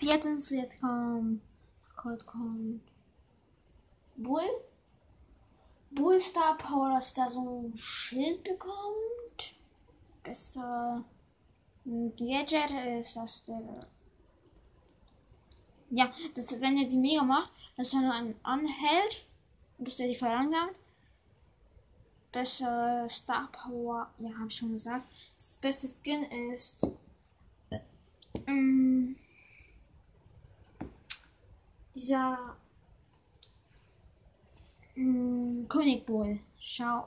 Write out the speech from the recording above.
viertens jetzt kommt, kommt, kommt Bull. Bull Star Power, dass da so ein Schild bekommt. Besser. Ein Gadget ist, dass der. Ja, dass wenn er die Mega macht, dass er nur einen anhält und dass er die verlangsamt. Besser Star Power, ja, hab ich schon gesagt. Das beste Skin ist. Dieser ähm, König Bull. Schau,